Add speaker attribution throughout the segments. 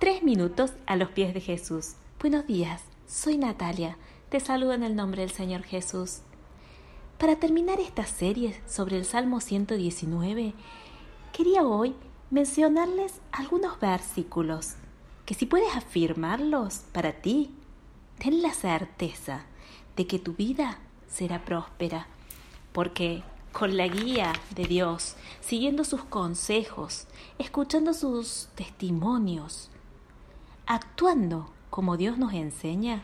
Speaker 1: Tres minutos a los pies de Jesús. Buenos días, soy Natalia. Te saludo en el nombre del Señor Jesús. Para terminar esta serie sobre el Salmo 119, quería hoy mencionarles algunos versículos que si puedes afirmarlos para ti, ten la certeza de que tu vida será próspera, porque con la guía de Dios, siguiendo sus consejos, escuchando sus testimonios, actuando como Dios nos enseña,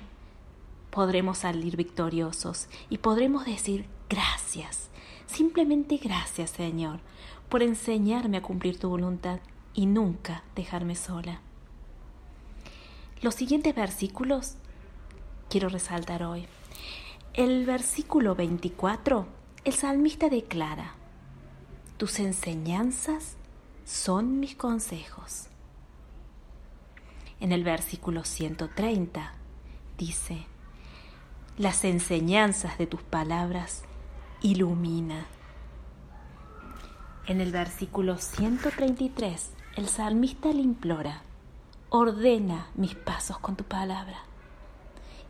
Speaker 1: podremos salir victoriosos y podremos decir gracias, simplemente gracias Señor, por enseñarme a cumplir tu voluntad y nunca dejarme sola. Los siguientes versículos quiero resaltar hoy. El versículo 24, el salmista declara, tus enseñanzas son mis consejos. En el versículo 130 dice, las enseñanzas de tus palabras ilumina. En el versículo 133, el salmista le implora, ordena mis pasos con tu palabra.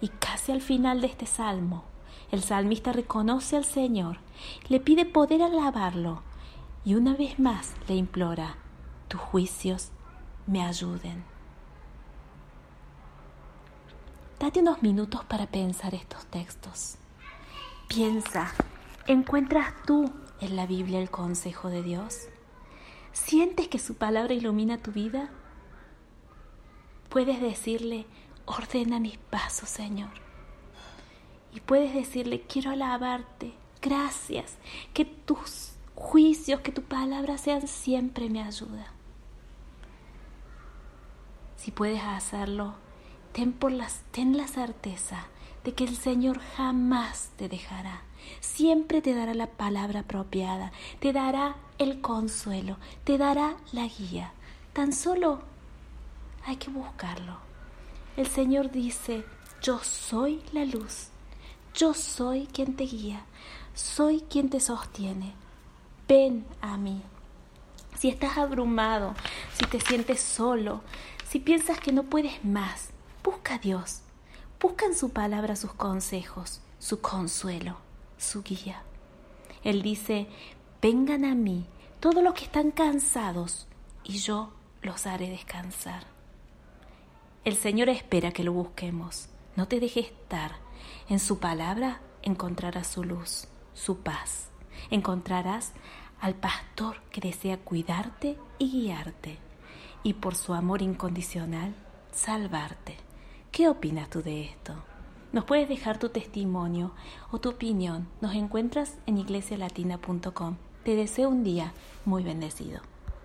Speaker 1: Y casi al final de este salmo, el salmista reconoce al Señor, le pide poder alabarlo y una vez más le implora, tus juicios me ayuden. Date unos minutos para pensar estos textos. Piensa, ¿encuentras tú en la Biblia el consejo de Dios? ¿Sientes que su palabra ilumina tu vida? Puedes decirle, ordena mis pasos, Señor. Y puedes decirle, quiero alabarte, gracias, que tus juicios, que tu palabra sean siempre mi ayuda. Si puedes hacerlo, ten, por las, ten la certeza de que el Señor jamás te dejará. Siempre te dará la palabra apropiada, te dará el consuelo, te dará la guía. Tan solo hay que buscarlo. El Señor dice, yo soy la luz, yo soy quien te guía, soy quien te sostiene. Ven a mí. Si estás abrumado, si te sientes solo, si piensas que no puedes más, Busca a Dios, busca en su palabra sus consejos, su consuelo, su guía. Él dice, vengan a mí todos los que están cansados y yo los haré descansar. El Señor espera que lo busquemos. No te dejes estar. En su palabra encontrarás su luz, su paz. Encontrarás al pastor que desea cuidarte y guiarte y por su amor incondicional salvarte. ¿Qué opinas tú de esto? Nos puedes dejar tu testimonio o tu opinión. Nos encuentras en iglesialatina.com. Te deseo un día muy bendecido.